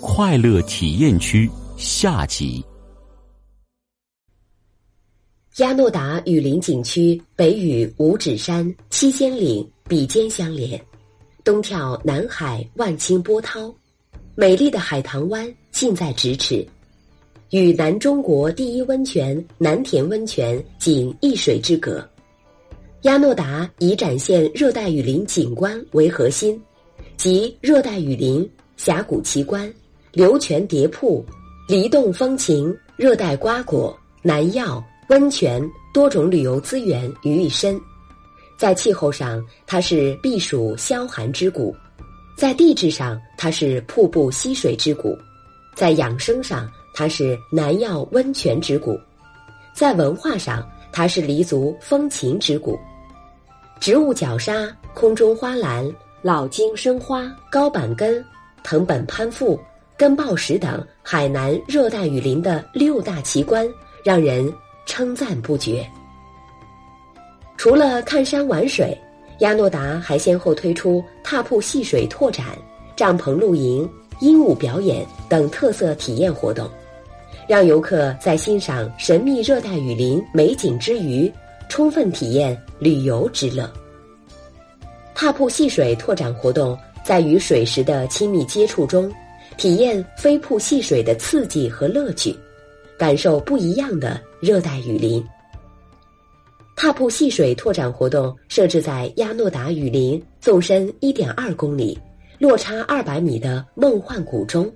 快乐体验区下集。亚诺达雨林景区北与五指山、七仙岭比肩相连，东眺南海万顷波涛，美丽的海棠湾近在咫尺，与南中国第一温泉南田温泉仅一水之隔。亚诺达以展现热带雨林景观为核心，集热带雨林、峡谷奇观。流泉叠瀑、离洞风情、热带瓜果、南药、温泉多种旅游资源于一身，在气候上它是避暑消寒之谷，在地质上它是瀑布溪水之谷，在养生上它是南药温泉之谷，在文化上它是黎族风情之谷。植物绞杀、空中花篮、老茎生花、高板根、藤本攀附。根报石等海南热带雨林的六大奇观，让人称赞不绝。除了看山玩水，亚诺达还先后推出踏瀑戏水拓展、帐篷露营、鹦鹉表演等特色体验活动，让游客在欣赏神秘热带雨林美景之余，充分体验旅游之乐。踏瀑戏水拓展活动在与水时的亲密接触中。体验飞瀑戏水的刺激和乐趣，感受不一样的热带雨林。踏瀑戏水拓展活动设置在亚诺达雨林纵深一点二公里、落差二百米的梦幻谷中，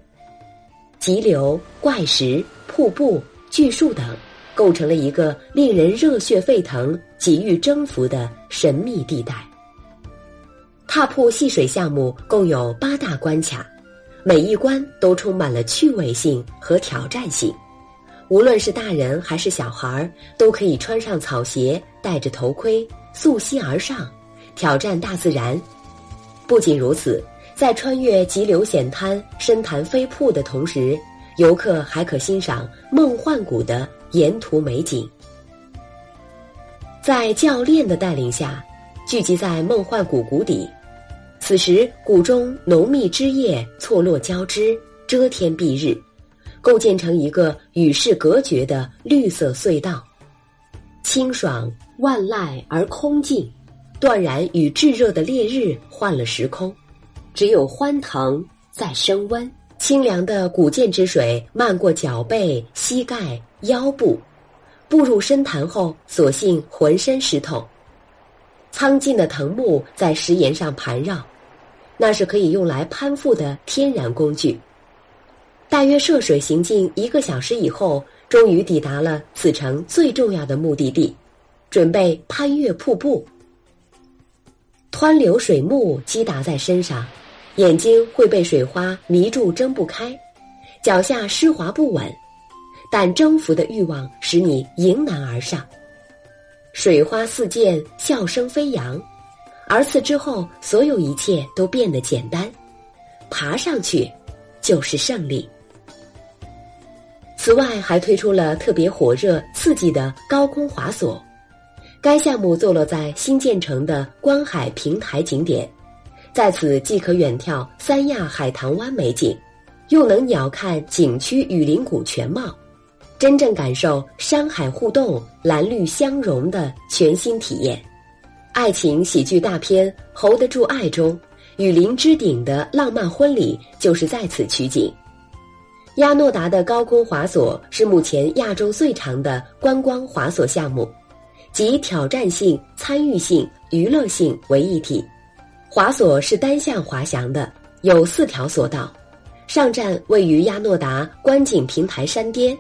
急流、怪石、瀑布、巨树等，构成了一个令人热血沸腾、急欲征服的神秘地带。踏瀑戏水项目共有八大关卡。每一关都充满了趣味性和挑战性，无论是大人还是小孩，都可以穿上草鞋，戴着头盔，溯溪而上，挑战大自然。不仅如此，在穿越急流险滩、深潭飞瀑的同时，游客还可欣赏梦幻谷的沿途美景。在教练的带领下，聚集在梦幻谷谷底。此时，谷中浓密枝叶错落交织，遮天蔽日，构建成一个与世隔绝的绿色隧道，清爽万籁而空静，断然与炙热的烈日换了时空，只有欢腾在升温。清凉的古涧之水漫过脚背、膝盖、腰部，步入深潭后，索性浑身湿透。苍劲的藤木在石岩上盘绕。那是可以用来攀附的天然工具。大约涉水行进一个小时以后，终于抵达了此程最重要的目的地，准备攀越瀑布。湍流水幕击打在身上，眼睛会被水花迷住睁不开，脚下湿滑不稳，但征服的欲望使你迎难而上。水花四溅，笑声飞扬。而此之后，所有一切都变得简单，爬上去就是胜利。此外，还推出了特别火热、刺激的高空滑索。该项目坐落在新建成的观海平台景点，在此既可远眺三亚海棠湾美景，又能鸟瞰景区雨林谷全貌，真正感受山海互动、蓝绿相融的全新体验。爱情喜剧大片《hold 得住爱》中，雨林之顶的浪漫婚礼就是在此取景。亚诺达的高空滑索是目前亚洲最长的观光滑索项目，集挑战性、参与性、娱乐性为一体。滑索是单向滑翔的，有四条索道，上站位于亚诺达观景平台山巅，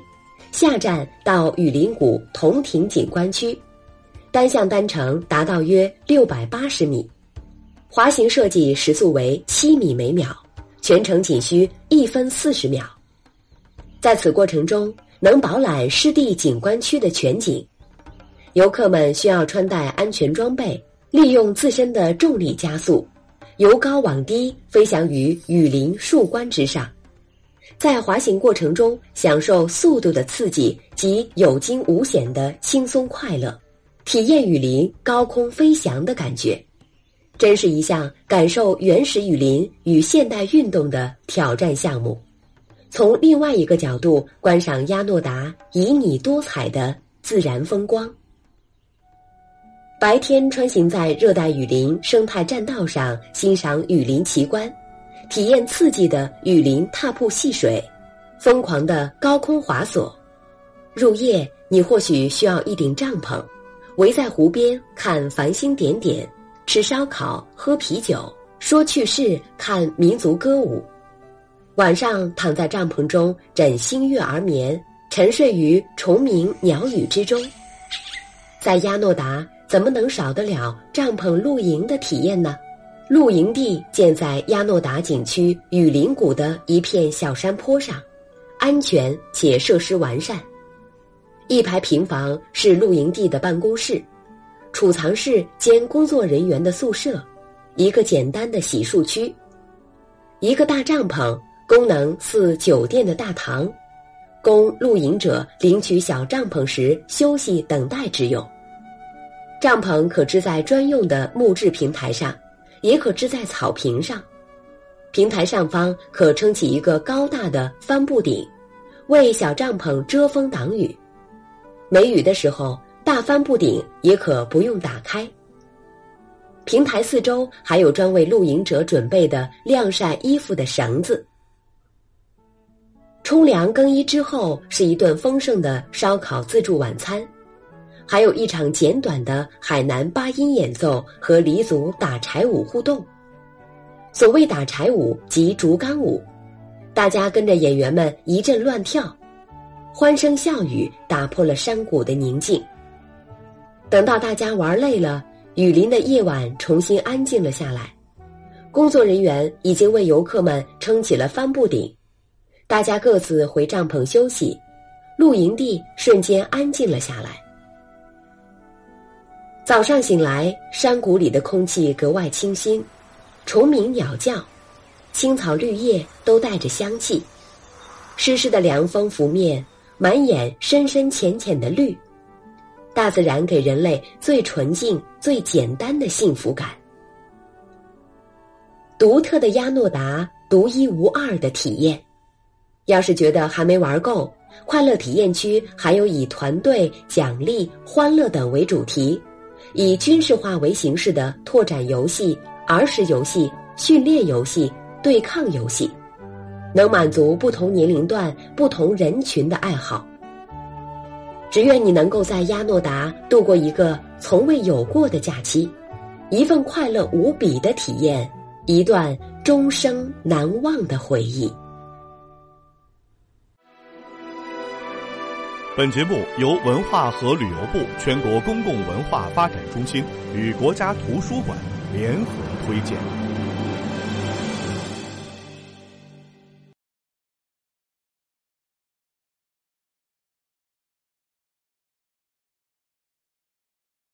下站到雨林谷同亭景观区。单向单程达到约六百八十米，滑行设计时速为七米每秒，全程仅需一分四十秒。在此过程中，能饱览湿地景观区的全景。游客们需要穿戴安全装备，利用自身的重力加速，由高往低飞翔于雨林树冠之上，在滑行过程中享受速度的刺激及有惊无险的轻松快乐。体验雨林高空飞翔的感觉，真是一项感受原始雨林与现代运动的挑战项目。从另外一个角度观赏亚诺达旖旎多彩的自然风光。白天穿行在热带雨林生态栈道上，欣赏雨林奇观，体验刺激的雨林踏步戏水，疯狂的高空滑索。入夜，你或许需要一顶帐篷，围在湖边看繁星点点，吃烧烤，喝啤酒，说趣事，看民族歌舞。晚上躺在帐篷中枕星月而眠，沉睡于虫鸣鸟语之中。在亚诺达。怎么能少得了帐篷露营的体验呢？露营地建在亚诺达景区雨林谷的一片小山坡上，安全且设施完善。一排平房是露营地的办公室、储藏室兼工作人员的宿舍，一个简单的洗漱区，一个大帐篷，功能似酒店的大堂，供露营者领取小帐篷时休息等待之用。帐篷可支在专用的木质平台上，也可支在草坪上。平台上方可撑起一个高大的帆布顶，为小帐篷遮风挡雨。没雨的时候，大帆布顶也可不用打开。平台四周还有专为露营者准备的晾晒衣服的绳子。冲凉更衣之后是一顿丰盛的烧烤自助晚餐。还有一场简短的海南八音演奏和黎族打柴舞互动。所谓打柴舞即竹竿舞，大家跟着演员们一阵乱跳，欢声笑语打破了山谷的宁静。等到大家玩累了，雨林的夜晚重新安静了下来，工作人员已经为游客们撑起了帆布顶，大家各自回帐篷休息，露营地瞬间安静了下来。早上醒来，山谷里的空气格外清新，虫鸣鸟叫，青草绿叶都带着香气，湿湿的凉风拂面，满眼深深浅浅的绿，大自然给人类最纯净、最简单的幸福感。独特的亚诺达，独一无二的体验。要是觉得还没玩够，快乐体验区还有以团队、奖励、欢乐等为主题。以军事化为形式的拓展游戏、儿时游戏、训练游戏、对抗游戏，能满足不同年龄段、不同人群的爱好。只愿你能够在亚诺达度过一个从未有过的假期，一份快乐无比的体验，一段终生难忘的回忆。本节目由文化和旅游部全国公共文化发展中心与国家图书馆联合推荐。